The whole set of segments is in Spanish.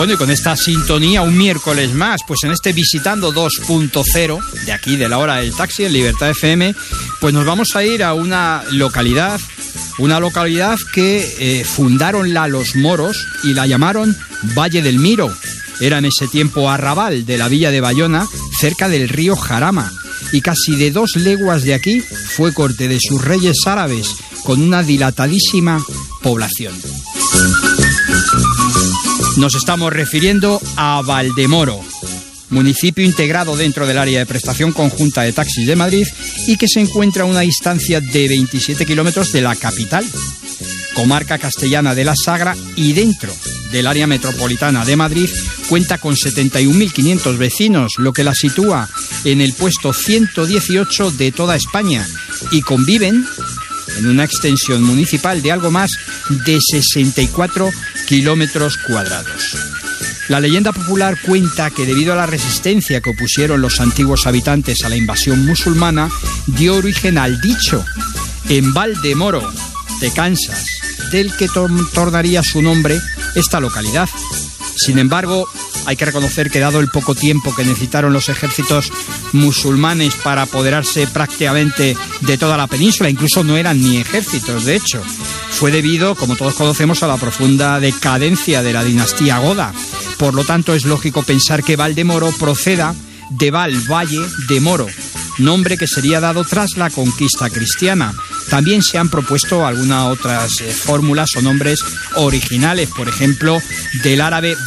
Bueno, y con esta sintonía un miércoles más, pues en este Visitando 2.0, de aquí de la hora del taxi en Libertad FM, pues nos vamos a ir a una localidad, una localidad que eh, fundaron la los moros y la llamaron Valle del Miro. Era en ese tiempo arrabal de la villa de Bayona, cerca del río Jarama. Y casi de dos leguas de aquí fue corte de sus reyes árabes, con una dilatadísima población. Nos estamos refiriendo a Valdemoro, municipio integrado dentro del área de prestación conjunta de taxis de Madrid y que se encuentra a una distancia de 27 kilómetros de la capital, comarca castellana de la Sagra y dentro del área metropolitana de Madrid cuenta con 71.500 vecinos, lo que la sitúa en el puesto 118 de toda España y conviven en una extensión municipal de algo más de 64 kilómetros cuadrados. La leyenda popular cuenta que debido a la resistencia que opusieron los antiguos habitantes a la invasión musulmana, dio origen al dicho en Valdemoro, de Kansas, del que tornaría su nombre esta localidad. Sin embargo, hay que reconocer que dado el poco tiempo que necesitaron los ejércitos musulmanes para apoderarse prácticamente de toda la península, incluso no eran ni ejércitos, de hecho, fue debido, como todos conocemos, a la profunda decadencia de la dinastía Goda. Por lo tanto, es lógico pensar que Valdemoro proceda de Val Valle de Moro, nombre que sería dado tras la conquista cristiana. También se han propuesto algunas otras eh, fórmulas o nombres originales, por ejemplo, del árabe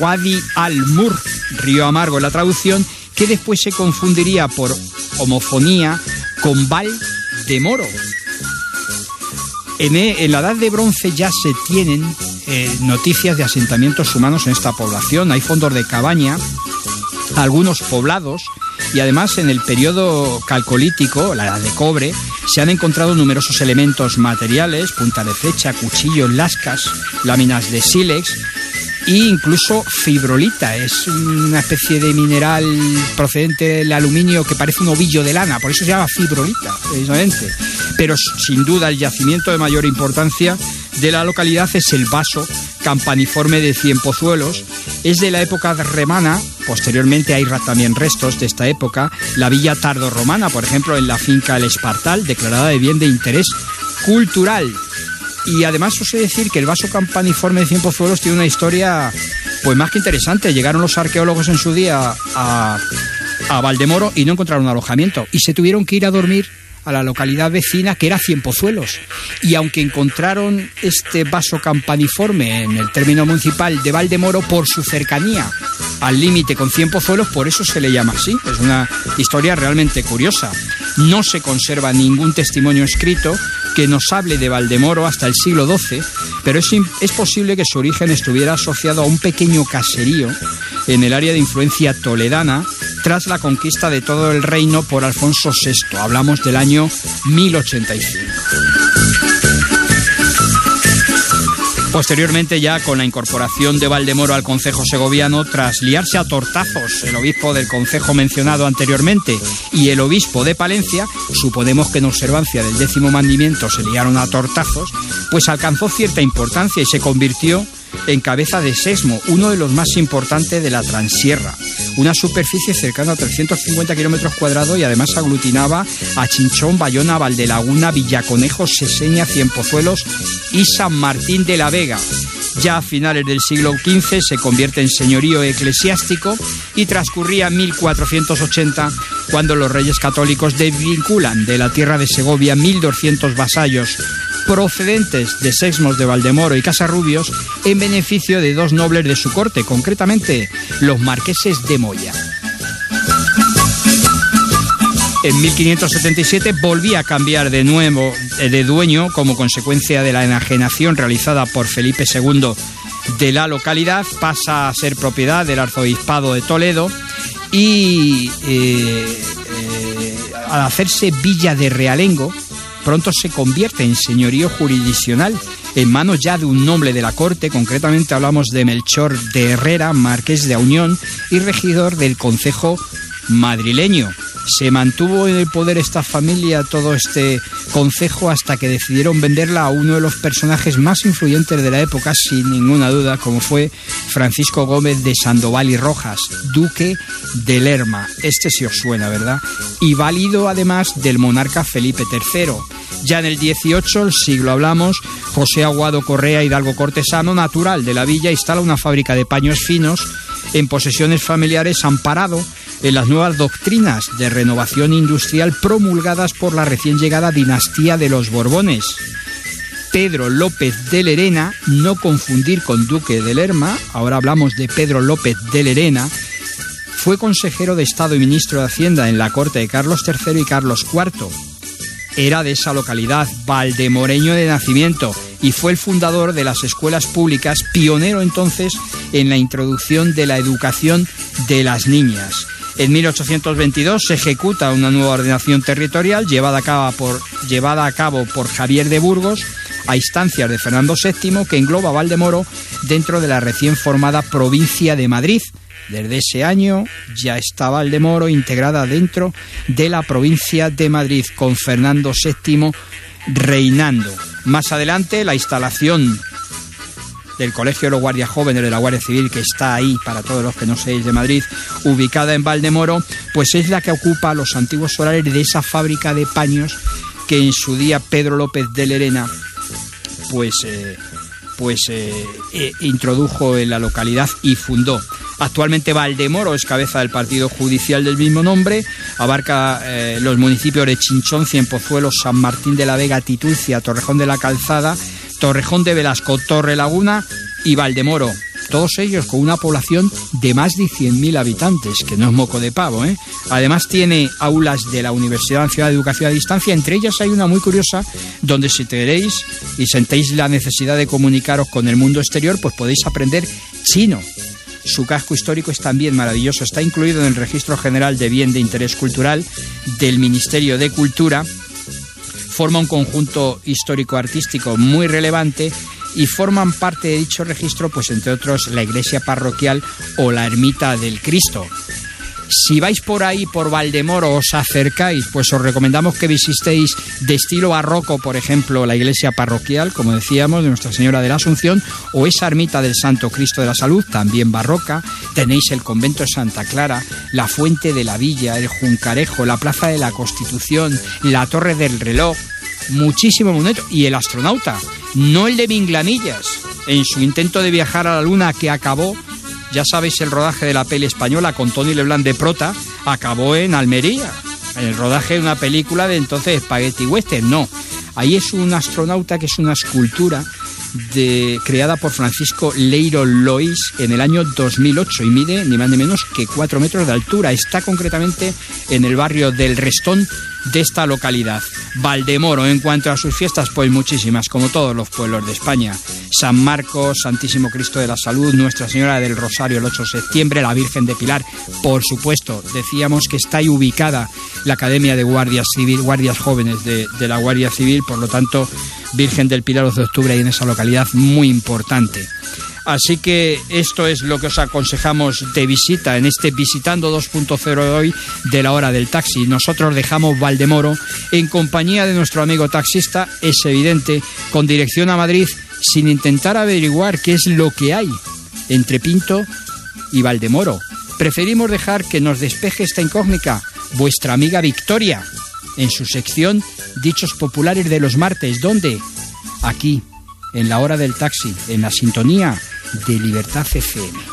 Wadi al-Mur, río amargo en la traducción, que después se confundiría por homofonía con Val de Moro. En, e, la Edad de Bronce ya se tienen eh, noticias de asentamientos humanos en esta población. Hay fondos de cabaña, algunos poblados y además en el periodo calcolítico, la edad de cobre, se han encontrado numerosos elementos materiales, punta de flecha, cuchillos, lascas, láminas de sílex e incluso fibrolita. Es una especie de mineral procedente del aluminio que parece un ovillo de lana, por eso se llama fibrolita, precisamente. Pero sin duda el yacimiento de mayor importancia de la localidad es el vaso campaniforme de Cien Pozuelos. Es de la época remana, posteriormente hay también restos de esta época, la villa tardorromana, por ejemplo, en la finca El Espartal, declarada de bien de interés cultural. Y además os he decir que el vaso campaniforme de Cien Pozuelos tiene una historia pues más que interesante. Llegaron los arqueólogos en su día a Valdemoro y no encontraron alojamiento y se tuvieron que ir a dormir a la localidad vecina que era Cienpozuelos. Y aunque encontraron este vaso campaniforme en el término municipal de Valdemoro por su cercanía al límite con Cienpozuelos, por eso se le llama así. Es una historia realmente curiosa. No se conserva ningún testimonio escrito que nos hable de Valdemoro hasta el siglo XII, pero es, es posible que su origen estuviera asociado a un pequeño caserío en el área de influencia toledana tras la conquista de todo el reino por Alfonso VI. Hablamos del año 1085. Posteriormente, ya con la incorporación de Valdemoro al concejo segoviano, tras liarse a tortazos el obispo del concejo mencionado anteriormente y el obispo de Palencia, suponemos que en observancia del décimo mandamiento se liaron a tortazos, pues alcanzó cierta importancia y se convirtió en cabeza de Sesmo, uno de los más importantes de la Transierra. Una superficie cercana a 350 kilómetros cuadrados y además aglutinaba a Chinchón, Bayona, Valdelaguna, Villaconejo, Seseña, Cienpozuelos y San Martín de la Vega. Ya a finales del siglo XV se convierte en señorío eclesiástico y transcurría 1480 cuando los reyes católicos desvinculan de la tierra de Segovia 1.200 vasallos procedentes de Sexmos de Valdemoro y Casarrubios en beneficio de dos nobles de su corte, concretamente los marqueses de Moya. En 1577 volvía a cambiar de nuevo eh, de dueño como consecuencia de la enajenación realizada por Felipe II de la localidad, pasa a ser propiedad del arzobispado de Toledo y eh, eh, al hacerse villa de Realengo, pronto se convierte en señorío jurisdiccional en manos ya de un noble de la corte, concretamente hablamos de Melchor de Herrera, marqués de Aunión y regidor del concejo madrileño. Se mantuvo en el poder esta familia, todo este concejo, hasta que decidieron venderla a uno de los personajes más influyentes de la época, sin ninguna duda, como fue Francisco Gómez de Sandoval y Rojas, duque de Lerma. Este sí os suena, ¿verdad? Y válido además del monarca Felipe III. Ya en el 18, el siglo hablamos, José Aguado Correa, hidalgo cortesano, natural de la villa, instala una fábrica de paños finos en posesiones familiares amparado en las nuevas doctrinas de renovación industrial promulgadas por la recién llegada dinastía de los Borbones. Pedro López de Lerena, no confundir con Duque de Lerma, ahora hablamos de Pedro López de Lerena, fue consejero de Estado y ministro de Hacienda en la corte de Carlos III y Carlos IV. Era de esa localidad, valdemoreño de nacimiento, y fue el fundador de las escuelas públicas, pionero entonces en la introducción de la educación de las niñas. En 1822 se ejecuta una nueva ordenación territorial llevada a cabo por, llevada a cabo por Javier de Burgos a instancias de Fernando VII que engloba Valdemoro dentro de la recién formada provincia de Madrid. Desde ese año ya está Valdemoro integrada dentro de la provincia de Madrid con Fernando VII reinando. Más adelante la instalación del Colegio de los Guardias Jóvenes de la Guardia Civil, que está ahí para todos los que no seáis de Madrid, ubicada en Valdemoro, pues es la que ocupa los antiguos solares de esa fábrica de paños que en su día Pedro López de Lerena pues, eh, pues eh, eh, introdujo en la localidad y fundó. Actualmente Valdemoro es cabeza del partido judicial del mismo nombre, abarca los municipios de Chinchón, Cienpozuelos, San Martín de la Vega, Titulcia, Torrejón de la Calzada, Torrejón de Velasco, Torre Laguna y Valdemoro. Todos ellos con una población de más de 100.000 habitantes, que no es moco de pavo. ¿eh? Además tiene aulas de la Universidad Nacional de Educación a Distancia, entre ellas hay una muy curiosa, donde si queréis y sentéis la necesidad de comunicaros con el mundo exterior, pues podéis aprender chino. Su casco histórico es también maravilloso, está incluido en el Registro General de Bien de Interés Cultural del Ministerio de Cultura forma un conjunto histórico-artístico muy relevante y forman parte de dicho registro, pues entre otros, la iglesia parroquial o la ermita del Cristo. Si vais por ahí, por Valdemoro, os acercáis, pues os recomendamos que visitéis de estilo barroco, por ejemplo, la iglesia parroquial, como decíamos, de Nuestra Señora de la Asunción, o esa ermita del Santo Cristo de la Salud, también barroca. Tenéis el convento de Santa Clara, la Fuente de la Villa, el Juncarejo, la Plaza de la Constitución, la Torre del Reloj, muchísimo bonito. Y el astronauta, no el de Minglanillas, en su intento de viajar a la Luna que acabó, ya sabéis, el rodaje de la peli española con Tony Leblanc de prota, acabó en Almería, en el rodaje de una película de entonces Spaghetti Western. No, ahí es un astronauta que es una escultura de, creada por Francisco Leiro Lois en el año 2008 y mide ni más ni menos que 4 metros de altura. Está concretamente en el barrio del Restón de esta localidad. Valdemoro, en cuanto a sus fiestas, pues muchísimas, como todos los pueblos de España. San Marcos, Santísimo Cristo de la Salud, Nuestra Señora del Rosario el 8 de septiembre, la Virgen de Pilar, por supuesto. Decíamos que está ahí ubicada la Academia de Guardias Civil, Guardias Jóvenes de, de la Guardia Civil, por lo tanto, Virgen del Pilar 12 de octubre ahí en esa localidad muy importante. Así que esto es lo que os aconsejamos de visita en este Visitando 2.0 de hoy de la hora del taxi. Nosotros dejamos Valdemoro en compañía de nuestro amigo taxista, es evidente, con dirección a Madrid, sin intentar averiguar qué es lo que hay entre Pinto y Valdemoro. Preferimos dejar que nos despeje esta incógnita vuestra amiga Victoria en su sección Dichos Populares de los Martes. ¿Dónde? Aquí, en la hora del taxi, en la sintonía de Libertad FM.